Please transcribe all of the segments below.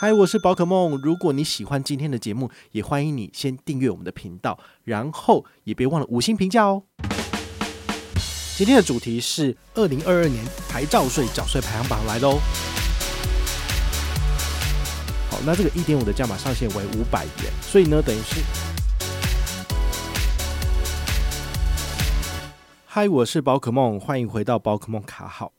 嗨，我是宝可梦。如果你喜欢今天的节目，也欢迎你先订阅我们的频道，然后也别忘了五星评价哦。今天的主题是二零二二年牌照税缴税排行榜来喽。好，那这个一点五的价码上限为五百元，所以呢，等于是。嗨，我是宝可梦，欢迎回到宝可梦卡号。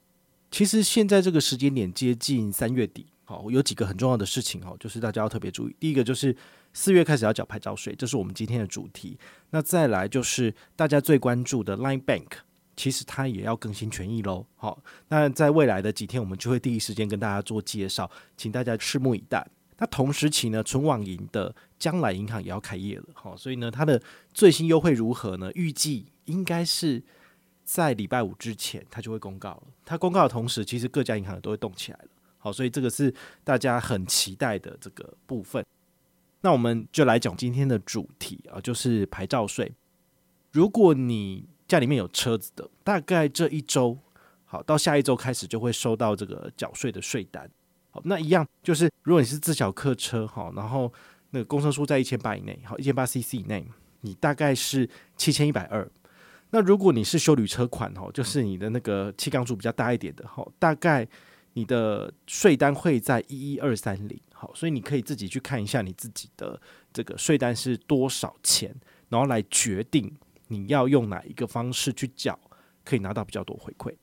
其实现在这个时间点接近三月底。好，有几个很重要的事情哦，就是大家要特别注意。第一个就是四月开始要缴牌照税，这是我们今天的主题。那再来就是大家最关注的 Line Bank，其实它也要更新权益喽。好，那在未来的几天，我们就会第一时间跟大家做介绍，请大家拭目以待。那同时期呢，纯网银的将来银行也要开业了，好，所以呢，它的最新优惠如何呢？预计应该是在礼拜五之前，它就会公告了。它公告的同时，其实各家银行都会动起来了。所以这个是大家很期待的这个部分。那我们就来讲今天的主题啊，就是牌照税。如果你家里面有车子的，大概这一周，好，到下一周开始就会收到这个缴税的税单。好，那一样就是，如果你是自小客车，好，然后那个公升数在一千八以内，好，一千八 CC 以内，你大概是七千一百二。那如果你是休旅车款，哈，就是你的那个气缸数比较大一点的，哈，大概。你的税单会在一一二三零，好，所以你可以自己去看一下你自己的这个税单是多少钱，然后来决定你要用哪一个方式去缴，可以拿到比较多回馈。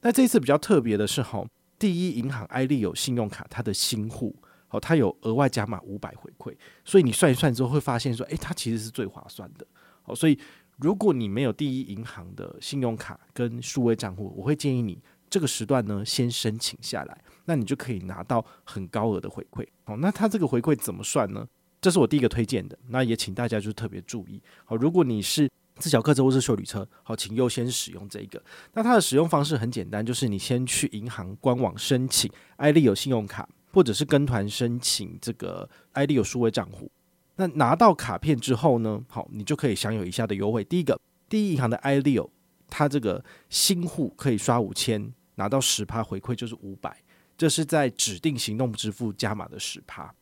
那这一次比较特别的是，哈，第一银行艾利有信用卡，它的新户，好，它有额外加码五百回馈，所以你算一算之后会发现说，诶，它其实是最划算的。好，所以如果你没有第一银行的信用卡跟数位账户，我会建议你。这个时段呢，先申请下来，那你就可以拿到很高额的回馈。好，那它这个回馈怎么算呢？这是我第一个推荐的，那也请大家就特别注意。好，如果你是自小客车或是休旅车，好，请优先使用这个。那它的使用方式很简单，就是你先去银行官网申请艾利有信用卡，或者是跟团申请这个艾利有数位账户。那拿到卡片之后呢，好，你就可以享有以下的优惠。第一个，第一银行的艾利有，它这个新户可以刷五千。拿到十趴回馈就是五百，这是在指定行动支付加码的十趴。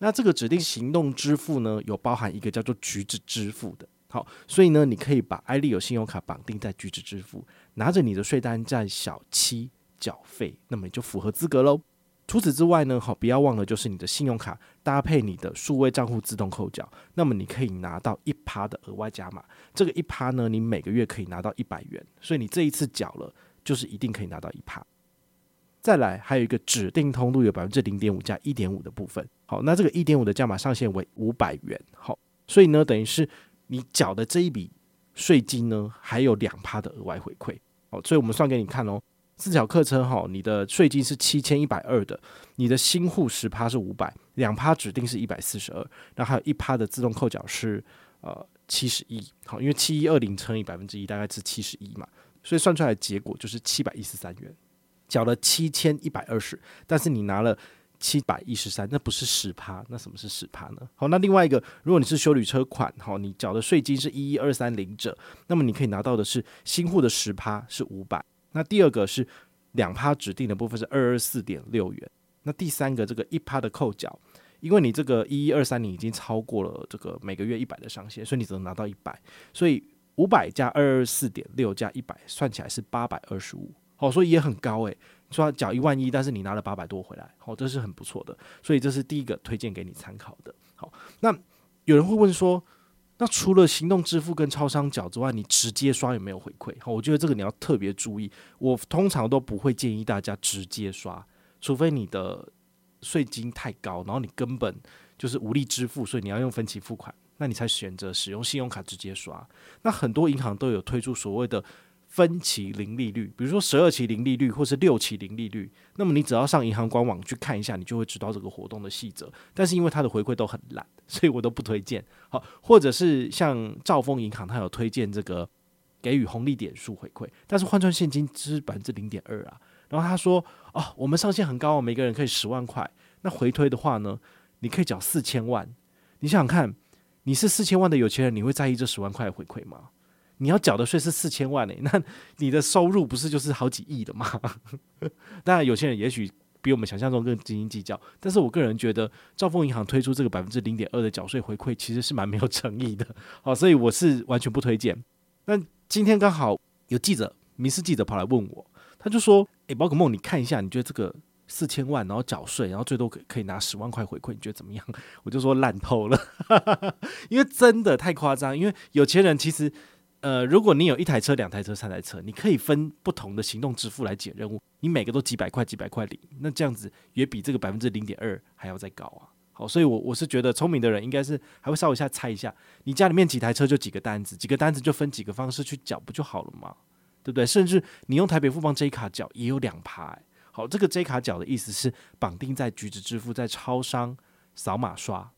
那这个指定行动支付呢，有包含一个叫做橘子支付的。好，所以呢，你可以把艾利有信用卡绑定在橘子支付，拿着你的税单在小七缴费，那么你就符合资格喽。除此之外呢，好，不要忘了就是你的信用卡搭配你的数位账户自动扣缴，那么你可以拿到一趴的额外加码。这个一趴呢，你每个月可以拿到一百元，所以你这一次缴了。就是一定可以拿到一趴，再来还有一个指定通路有百分之零点五加一点五的部分，好，那这个一点五的加码上限为五百元，好，所以呢，等于是你缴的这一笔税金呢，还有两趴的额外回馈，好，所以我们算给你看哦，自小客车哈，你的税金是七千一百二的，你的新户十趴是五百，两趴指定是一百四十二，然后还有一趴的自动扣缴是呃七十一，好，因为七一二零乘以百分之一大概是七十一嘛。所以算出来的结果就是七百一十三元，缴了七千一百二十，但是你拿了七百一十三，那不是十趴，那什么是十趴呢？好，那另外一个，如果你是修旅车款，好，你缴的税金是一一二三零者，那么你可以拿到的是新户的十趴是五百，那第二个是两趴指定的部分是二二四点六元，那第三个这个一趴的扣缴，因为你这个一一二三零已经超过了这个每个月一百的上限，所以你只能拿到一百，所以。五百加二二四点六加一百，算起来是八百二十五，好，所以也很高诶。说缴一万一，但是你拿了八百多回来，好，这是很不错的，所以这是第一个推荐给你参考的。好，那有人会问说，那除了行动支付跟超商缴之外，你直接刷有没有回馈？好，我觉得这个你要特别注意，我通常都不会建议大家直接刷，除非你的税金太高，然后你根本就是无力支付，所以你要用分期付款。那你才选择使用信用卡直接刷。那很多银行都有推出所谓的分期零利率，比如说十二期零利率或是六期零利率。那么你只要上银行官网去看一下，你就会知道这个活动的细则。但是因为它的回馈都很烂，所以我都不推荐。好，或者是像兆丰银行，它有推荐这个给予红利点数回馈，但是换算现金只是百分之零点二啊。然后他说：“哦，我们上限很高，每个人可以十万块。那回推的话呢，你可以缴四千万。你想想看。”你是四千万的有钱人，你会在意这十万块的回馈吗？你要缴的税是四千万诶、那你的收入不是就是好几亿的吗？当然，有些人也许比我们想象中更斤斤计较。但是我个人觉得，兆丰银行推出这个百分之零点二的缴税回馈，其实是蛮没有诚意的。好，所以我是完全不推荐。那今天刚好有记者，民事记者跑来问我，他就说：“诶，宝可梦，你看一下，你觉得这个四千万，然后缴税，然后最多可可以拿十万块回馈，你觉得怎么样？” 我就说烂透了，因为真的太夸张。因为有钱人其实，呃，如果你有一台车、两台车、三台车，你可以分不同的行动支付来解任务，你每个都几百块、几百块领，那这样子也比这个百分之零点二还要再高啊。好，所以我我是觉得聪明的人应该是还会稍微一下猜一下，你家里面几台车就几个单子，几个单子就分几个方式去缴不就好了吗？对不对？甚至你用台北富邦 J 卡缴也有两趴。欸。好，这个 J 卡角的意思是绑定在橘子支付，在超商扫码刷。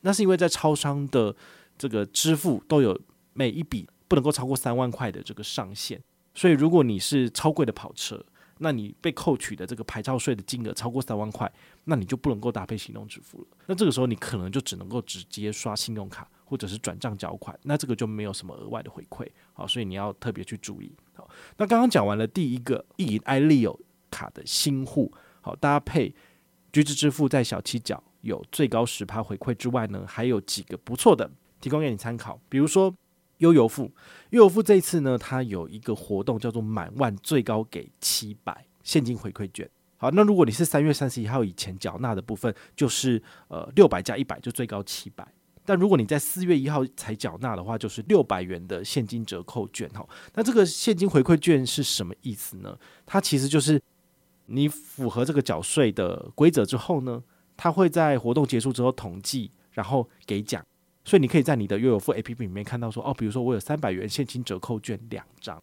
那是因为在超商的这个支付都有每一笔不能够超过三万块的这个上限，所以如果你是超贵的跑车。那你被扣取的这个牌照税的金额超过三万块，那你就不能够搭配行动支付了。那这个时候你可能就只能够直接刷信用卡或者是转账缴款，那这个就没有什么额外的回馈。好，所以你要特别去注意。好，那刚刚讲完了第一个意银 iLeo 卡的新户，好，搭配橘子支付在小七角有最高十趴回馈之外呢，还有几个不错的提供给你参考，比如说。悠游付，悠游付这一次呢，它有一个活动叫做满万最高给七百现金回馈券。好，那如果你是三月三十一号以前缴纳的部分，就是呃六百加一百就最高七百。但如果你在四月一号才缴纳的话，就是六百元的现金折扣券。哈，那这个现金回馈券是什么意思呢？它其实就是你符合这个缴税的规则之后呢，它会在活动结束之后统计，然后给奖。所以你可以在你的悠游付 APP 里面看到说，哦，比如说我有三百元现金折扣券两张，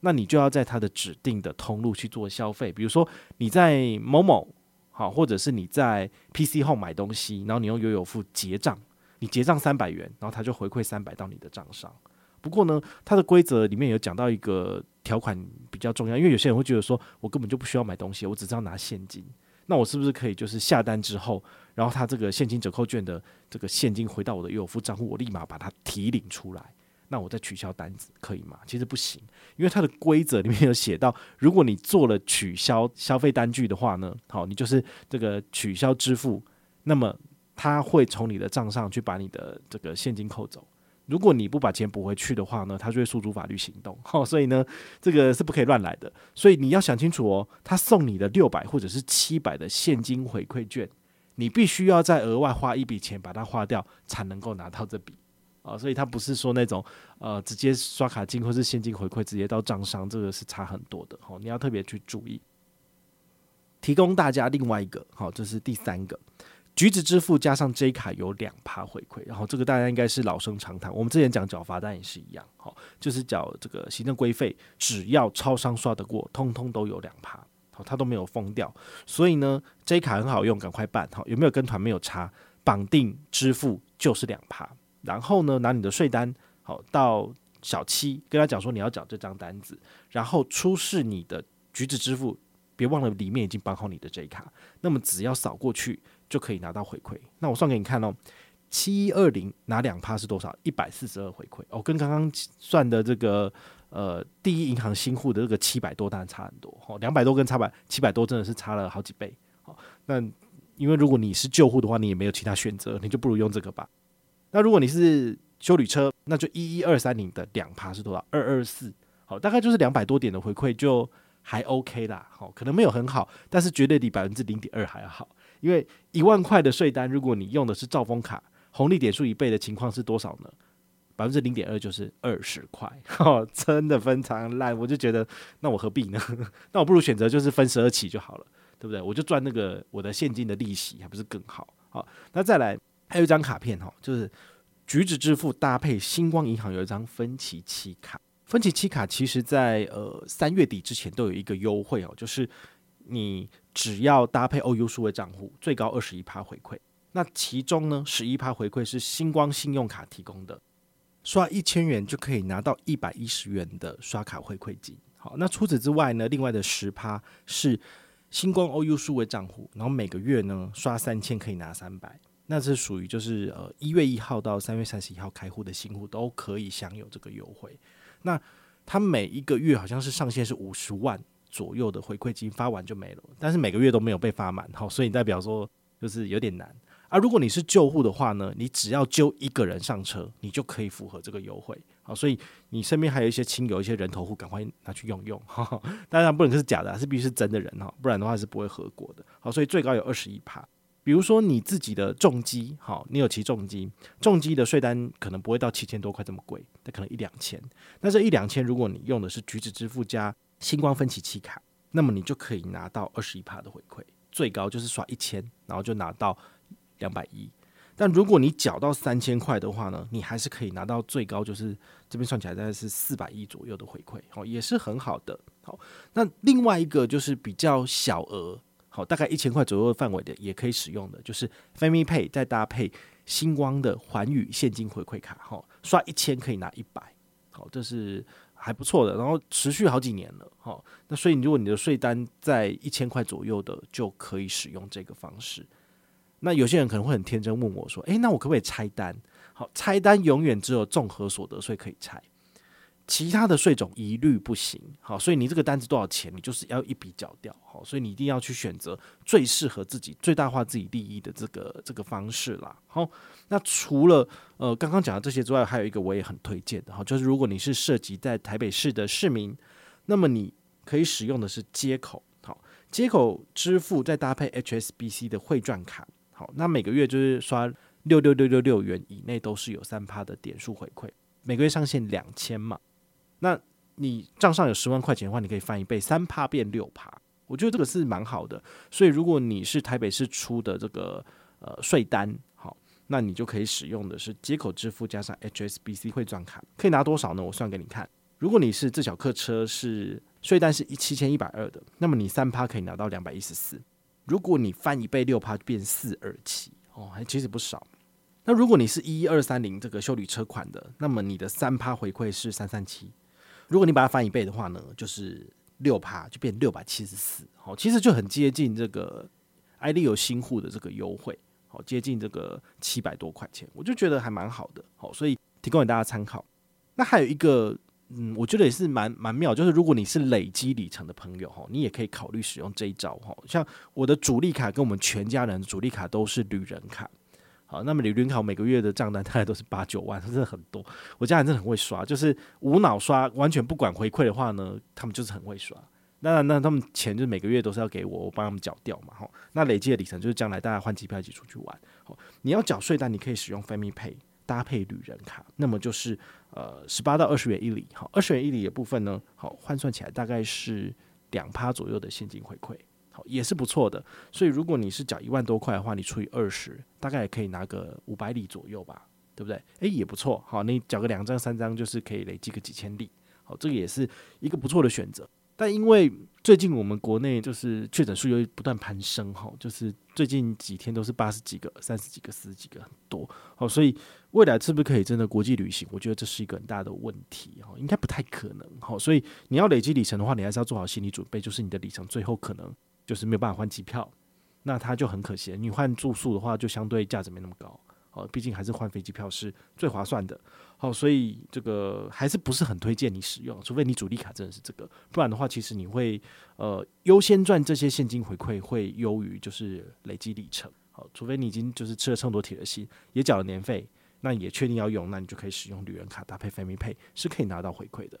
那你就要在它的指定的通路去做消费，比如说你在某某好，或者是你在 PC 后买东西，然后你用悠游付结账，你结账三百元，然后它就回馈三百到你的账上。不过呢，它的规则里面有讲到一个条款比较重要，因为有些人会觉得说我根本就不需要买东西，我只知道拿现金。那我是不是可以就是下单之后，然后他这个现金折扣券的这个现金回到我的优付账户，我立马把它提领出来，那我再取消单子可以吗？其实不行，因为它的规则里面有写到，如果你做了取消消费单据的话呢，好，你就是这个取消支付，那么他会从你的账上去把你的这个现金扣走。如果你不把钱补回去的话呢，他就会诉诸法律行动。好，所以呢，这个是不可以乱来的。所以你要想清楚哦，他送你的六百或者是七百的现金回馈券，你必须要再额外花一笔钱把它花掉，才能够拿到这笔啊。所以他不是说那种呃直接刷卡金或是现金回馈直接到账上，这个是差很多的。好，你要特别去注意。提供大家另外一个，好，这是第三个。橘子支付加上 J 卡有两趴回馈，然后这个大家应该是老生常谈。我们之前讲缴罚单也是一样，好，就是缴这个行政规费，只要超商刷得过，通通都有两趴，好，它都没有封掉。所以呢，J 卡很好用，赶快办，好，有没有跟团没有差，绑定支付就是两趴。然后呢，拿你的税单，好，到小七跟他讲说你要缴这张单子，然后出示你的橘子支付，别忘了里面已经绑好你的 J 卡，那么只要扫过去。就可以拿到回馈。那我算给你看哦，七一二零拿两趴是多少？一百四十二回馈哦，跟刚刚算的这个呃第一银行新户的这个七百多当然差很多哦，两百多跟差百七百多真的是差了好几倍。好，那因为如果你是旧户的话，你也没有其他选择，你就不如用这个吧。那如果你是修旅车，那就一一二三零的两趴是多少？二二四，好，大概就是两百多点的回馈就还 OK 啦。好，可能没有很好，但是绝对比百分之零点二还要好。因为一万块的税单，如果你用的是兆丰卡，红利点数一倍的情况是多少呢？百分之零点二就是二十块，哦，真的非常烂。我就觉得，那我何必呢？那我不如选择就是分十二期就好了，对不对？我就赚那个我的现金的利息，还不是更好？好，那再来还有一张卡片哈，就是橘子支付搭配星光银行有一张分期期卡，分期期卡其实在呃三月底之前都有一个优惠哦，就是。你只要搭配 OU 数位账户，最高二十一趴回馈。那其中呢，十一趴回馈是星光信用卡提供的，刷一千元就可以拿到一百一十元的刷卡回馈金。好，那除此之外呢，另外的十趴是星光 OU 数位账户，然后每个月呢刷三千可以拿三百，那是属于就是呃一月一号到三月三十一号开户的新户都可以享有这个优惠。那它每一个月好像是上限是五十万。左右的回馈金发完就没了，但是每个月都没有被发满，好，所以代表说就是有点难。啊、如果你是旧户的话呢，你只要揪一个人上车，你就可以符合这个优惠。好，所以你身边还有一些亲友、一些人头户，赶快拿去用用。当然不能是假的，是必须是真的人哈，不然的话是不会合过的。好，所以最高有二十一趴。比如说你自己的重机，好，你有骑重机，重机的税单可能不会到七千多块这么贵，那可能一两千。那这一两千，如果你用的是橘子支付加星光分期期卡，那么你就可以拿到二十一帕的回馈，最高就是刷一千，然后就拿到。两百一，但如果你缴到三千块的话呢，你还是可以拿到最高，就是这边算起来大概是四百一左右的回馈，好，也是很好的。好，那另外一个就是比较小额，好，大概一千块左右的范围的，也可以使用的，就是 Family Pay 再搭配星光的环宇现金回馈卡，好，刷一千可以拿一百，好，这是还不错的，然后持续好几年了，好，那所以如果你的税单在一千块左右的，就可以使用这个方式。那有些人可能会很天真问我说：“诶，那我可不可以拆单？好，拆单永远只有综合所得税可以拆，其他的税种一律不行。好，所以你这个单子多少钱，你就是要一笔缴掉。好，所以你一定要去选择最适合自己、最大化自己利益的这个这个方式啦。好，那除了呃刚刚讲的这些之外，还有一个我也很推荐的，好，就是如果你是涉及在台北市的市民，那么你可以使用的是接口，好，接口支付再搭配 HSBC 的汇转卡。好，那每个月就是刷六六六六六元以内都是有三趴的点数回馈，每个月上限两千嘛。那你账上有十万块钱的话，你可以翻一倍，三趴变六趴，我觉得这个是蛮好的。所以如果你是台北市出的这个呃税单，好，那你就可以使用的是接口支付加上 HSBC 汇转卡，可以拿多少呢？我算给你看。如果你是自小客车是税单是一七千一百二的，那么你三趴可以拿到两百一十四。如果你翻一倍六趴变四二七哦，还其实不少。那如果你是一一二三零这个修理车款的，那么你的三趴回馈是三三七。如果你把它翻一倍的话呢，就是六趴就变六百七十四。好，其实就很接近这个 iLeo 新户的这个优惠，好，接近这个七百多块钱，我就觉得还蛮好的。好，所以提供给大家参考。那还有一个。嗯，我觉得也是蛮蛮妙，就是如果你是累积里程的朋友哈，你也可以考虑使用这一招哈。像我的主力卡跟我们全家人主力卡都是旅人卡，好，那么旅人卡每个月的账单大概都是八九万，真的很多。我家人真的很会刷，就是无脑刷，完全不管回馈的话呢，他们就是很会刷。那那他们钱就是每个月都是要给我，我帮他们缴掉嘛哈。那累积的里程就是将来大家换机票一起出去玩。好，你要缴税单，你可以使用 Family Pay。搭配旅人卡，那么就是呃十八到二十元一里，好，二十元一里的部分呢，好换算起来大概是两趴左右的现金回馈，好也是不错的。所以如果你是缴一万多块的话，你除以二十，大概也可以拿个五百里左右吧，对不对？诶，也不错，好，你缴个两张三张，就是可以累积个几千里，好，这个也是一个不错的选择。但因为最近我们国内就是确诊数又不断攀升哈，就是最近几天都是八十几个、三十几个、四十几个，很多好，所以未来是不是可以真的国际旅行？我觉得这是一个很大的问题哈，应该不太可能哈。所以你要累积里程的话，你还是要做好心理准备，就是你的里程最后可能就是没有办法换机票，那它就很可惜。你换住宿的话，就相对价值没那么高。哦，毕竟还是换飞机票是最划算的。好，所以这个还是不是很推荐你使用，除非你主力卡真的是这个，不然的话，其实你会呃优先赚这些现金回馈，会优于就是累积里程。好，除非你已经就是吃了这么多铁了心，也缴了年费，那也确定要用，那你就可以使用旅人卡搭配 Family Pay，是可以拿到回馈的。